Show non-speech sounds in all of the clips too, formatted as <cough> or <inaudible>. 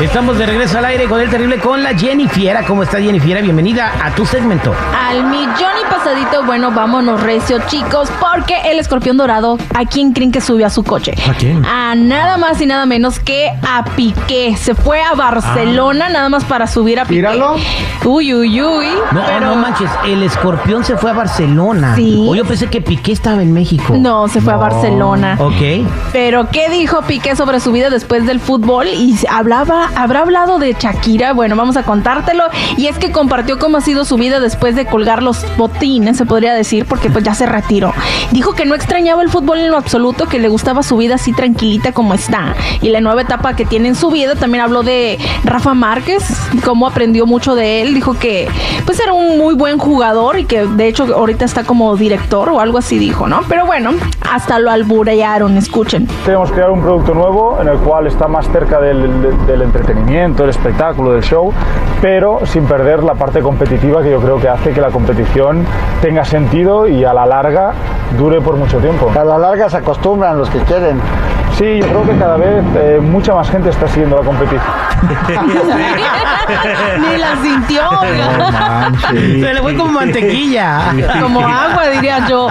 Estamos de regreso al aire con el terrible con la Jenny Fiera. ¿Cómo está Jenny Fiera? Bienvenida a tu segmento. Al millón y pasadito, bueno, vámonos recio, chicos, porque el escorpión dorado, ¿a quién creen que subió a su coche? ¿A quién? A nada más y nada menos que a Piqué. Se fue a Barcelona nada más para subir a Piqué. Míralo. Uy, uy, uy. No, pero- no manches, el escorpión se fue a Barcelona. Sí. O yo pensé que Piqué estaba en México. No, se fue a Barcelona. Ok. Pero, ¿qué dijo Piqué sobre su vida después del fútbol? Y hablaba, habrá hablado de Shakira. Bueno, vamos a contártelo. Y es que compartió cómo ha sido su vida después de colgar los botines, se podría decir, porque pues ya se retiró. Dijo que no extrañaba el fútbol en lo absoluto, que le gustaba su vida así tranquilita como está. Y la nueva etapa que tiene en su vida. También habló de Rafa Márquez, cómo aprendió mucho de él. Dijo que pues era un muy buen jugador y que de hecho ahorita está como director o algo así dijo, ¿no? Pero bueno, hasta lo alburearon, escuchen. Queremos crear un producto nuevo en el cual está más cerca del, del- del entretenimiento, del espectáculo, del show, pero sin perder la parte competitiva que yo creo que hace que la competición tenga sentido y a la larga dure por mucho tiempo. A la larga se acostumbran los que quieren. Sí, yo creo que cada vez eh, mucha más gente está siguiendo la competición. <laughs> Ni la sintió, oiga. Se le fue como mantequilla. como agua, diría yo.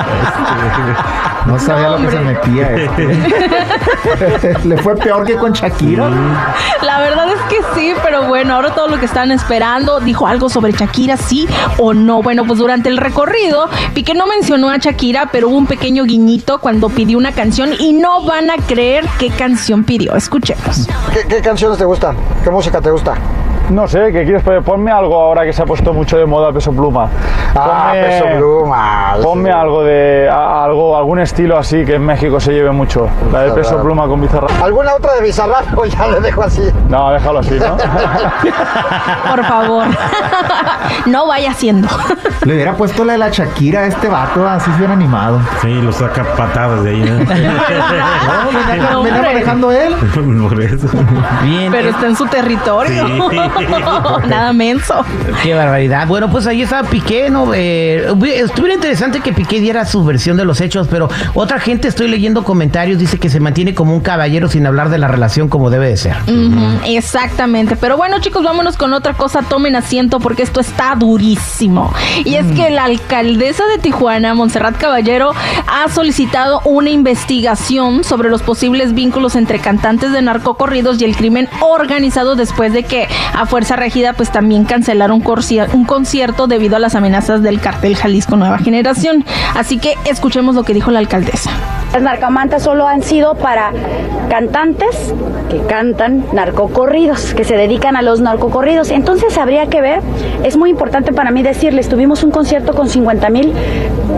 No sabía No, lo que se metía este. <laughs> Le fue peor que con Shakira. La verdad es que sí, pero bueno, ahora todo lo que están esperando, dijo algo sobre Shakira, sí o no. Bueno, pues durante el recorrido, Piqué no mencionó a Shakira, pero hubo un pequeño guiñito cuando pidió una canción y no van a creer qué canción pidió. Escuchemos. ¿Qué, qué canciones te gustan? ¿Qué música te gusta? No sé, ¿qué quieres poner? Ponme algo ahora que se ha puesto mucho de moda peso pluma. Ah, Ponme- Peso Pluma. Ponme sí. algo de a- algo algún estilo así que en México se lleve mucho. La de peso pluma con bizarrap. ¿Alguna otra de Bizarrap? O <laughs> ya le dejo así. No, déjalo así, ¿no? <laughs> Por favor. <laughs> no vaya haciendo. Le hubiera puesto la de la Shakira a este vato, así se hubiera animado. Sí, lo saca patadas de ahí, ¿no? No, venía, manejando él. Por eso. Bien. Pero eh, está en su territorio. Nada menso. Qué barbaridad. Bueno, pues ahí estaba Piqué, ¿no? Eh, estuviera interesante que Piqué diera su versión de los hechos, pero otra gente, estoy leyendo comentarios, dice que se mantiene como un caballero sin hablar de la relación como debe de ser. Exactamente. Pero bueno, chicos, vámonos con otra cosa. Tomen asiento porque esto está durísimo. Y es que la alcaldesa de Tijuana, Montserrat Caballero, ha solicitado una investigación sobre los posibles vínculos entre cantantes de narcocorridos y el crimen organizado después de que a Fuerza Regida pues también cancelaron un concierto debido a las amenazas del cartel Jalisco Nueva Generación. Así que escuchemos lo que dijo la alcaldesa. Las narcomantas solo han sido para cantantes que cantan narcocorridos, que se dedican a los narcocorridos. Entonces habría que ver, es muy importante para mí decirles, tuvimos un concierto con 50 mil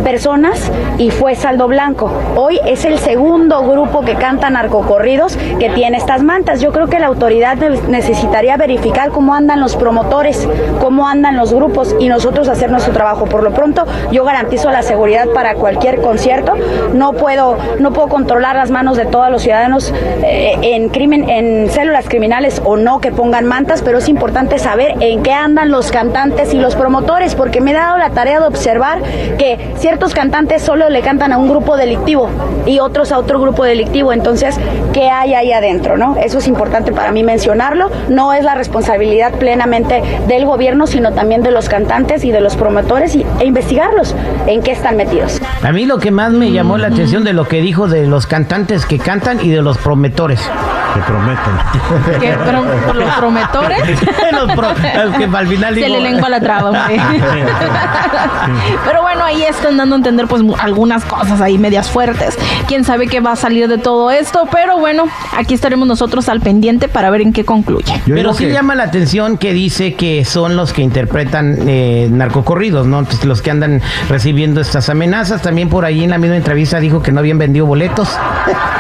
personas y fue saldo blanco. Hoy es el segundo grupo que canta narcocorridos que tiene estas mantas. Yo creo que la autoridad ne- necesitaría verificar cómo andan los promotores, cómo andan los grupos y nosotros hacer nuestro trabajo. Por lo pronto, yo garantizo la seguridad para cualquier concierto. No puedo, no puedo controlar las manos de todos los ciudadanos eh, en crimen, en células criminales o no que pongan mantas, pero es importante saber en qué andan los cantantes y los promotores, porque me he dado la tarea de observar que ciertos cantantes solo le cantan a un grupo delictivo y otros a otro grupo delictivo. Entonces, ¿qué hay ahí adentro? ¿no? Eso es importante para mí mencionarlo. No es la responsabilidad plenamente del gobierno, sino también de los cantantes y de los promotores y, e investigarlos en qué están metidos. A mí lo que más me llamó la atención de lo que dijo de los cantantes que cantan y de los promotores. Te prometo. que por <laughs> los prometores <laughs> Los pro- es que al final se digo- le lengua la traba, hombre. <laughs> Pero bueno, ahí están dando a entender pues algunas cosas ahí medias fuertes. Quién sabe qué va a salir de todo esto, pero bueno, aquí estaremos nosotros al pendiente para ver en qué concluye. Yo Pero sí que- llama la atención que dice que son los que interpretan eh, narcocorridos, ¿no? Entonces, los que andan recibiendo estas amenazas. También por ahí en la misma entrevista dijo que no vendido boletos.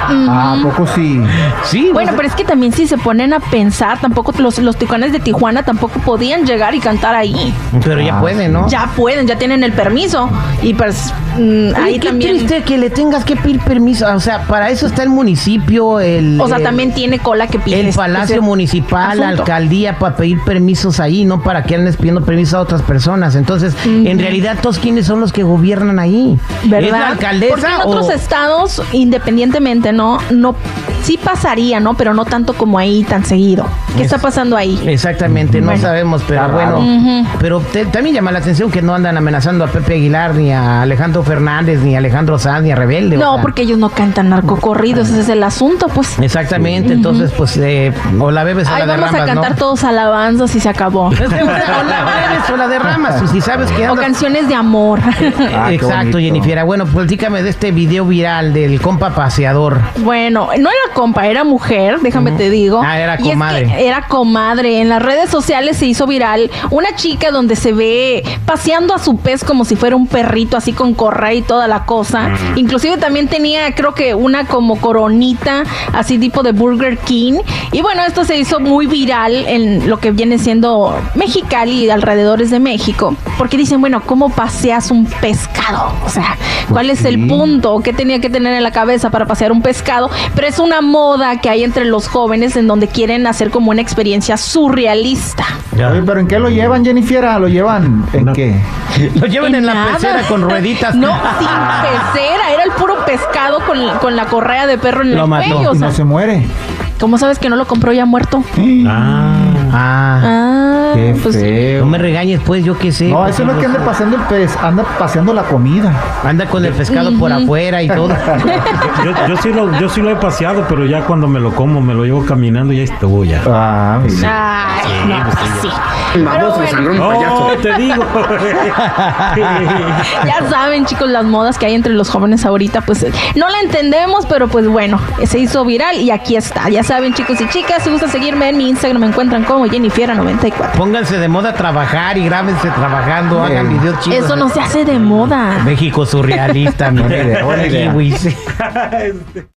Ah, ¿a poco sí? Sí, Bueno, no sé. pero es que también si se ponen a pensar, tampoco los, los tijuanes de Tijuana tampoco podían llegar y cantar ahí. pero ya Ah, pueden, ¿no? Ya pueden, ya tienen el permiso. Y pues mm, ahí qué también. triste que le tengas que pedir permiso. O sea, para eso está el municipio, el. O sea, el- también tiene cola que pide. El este- Palacio Municipal, la alcaldía, para pedir permisos ahí, no para que anden pidiendo permiso a otras personas. Entonces, en realidad, todos quiénes son los que gobiernan ahí. ¿Verdad? ¿Es la alcaldesa Porque en o- otros estados, independientemente, ¿no? No, sí pasaría, ¿no? Pero no tanto como ahí tan seguido. ¿Qué está pasando ahí? Exactamente, no Bueno. sabemos, pero bueno. raro. Pero te- también llama la atención que no andan amenazando a Pepe Aguilar, ni a Alejandro Fernández, ni a Alejandro Sanz, ni a Rebelde. o No, sea. porque ellos no cantan narcocorridos, ese es el asunto, pues. Exactamente, entonces, pues, eh, o la bebes o Ahí la vamos a derramas, cantar ¿no? todos alabanzas y se acabó. <laughs> Es que, o o la bebes o la derramas, pues, si sabes que O andas- canciones de amor. <laughs> Ah, Exacto. Jennifer. Bueno, platícame de este video viral del compa paseador. Bueno, no era compa, era mujer, déjame te digo. Ah, era Y es que comadre. era comadre. En las redes sociales se hizo viral una chica donde se ve paseando a su pez como si fuera un perrito, así con correa y toda la cosa. Inclusive también tenía, creo que una como coronita, así tipo de Burger King. Y bueno, esto se hizo muy viral en lo que viene siendo Mexicali y alrededores de México. Porque dicen, bueno, ¿cómo paseas un pescado? O sea, ¿cuál es el punto? ¿Qué tenía que tener en la cabeza para pasear un pescado? Pero es una moda que hay entre los jóvenes en donde quieren hacer como una experiencia surrealista. Oye, pero ¿en qué lo llevan, Jennifer? ¿Lo llevan en qué? <laughs> Lo llevan en, la pecera con rueditas. No, <laughs> sin pecera, era el puro pescado con, con la correa de perro en Lo el mató. cuello. O Y sea, no se muere. ¿Cómo sabes que no lo compró ya muerto? Ah. Ah, Ah, Qué pues feo. no me regañes, pues, yo qué sé. No, pues, eso no es que ande paseando el pez, anda paseando la comida. Anda con el pescado por afuera y todo. <laughs> Yo, yo sí lo, yo sí lo he paseado, pero ya cuando me lo como, me lo llevo caminando y ahí estuvo ya. Ah, mira. Ay, no, pues sí. Pero Baboso, bueno. payaso. No, te digo. <laughs> Ya saben, chicos, las modas que hay entre los jóvenes ahorita, pues no la entendemos, pero pues bueno, se hizo viral y aquí está. Ya saben, chicos y chicas, si gustan seguirme en mi Instagram, me encuentran como Jennifiera94. Pónganse de moda a trabajar y grábense trabajando, hagan videos chidos. Eso no se hace de moda. México surrealista, mi <laughs> idea, kiwis. <laughs>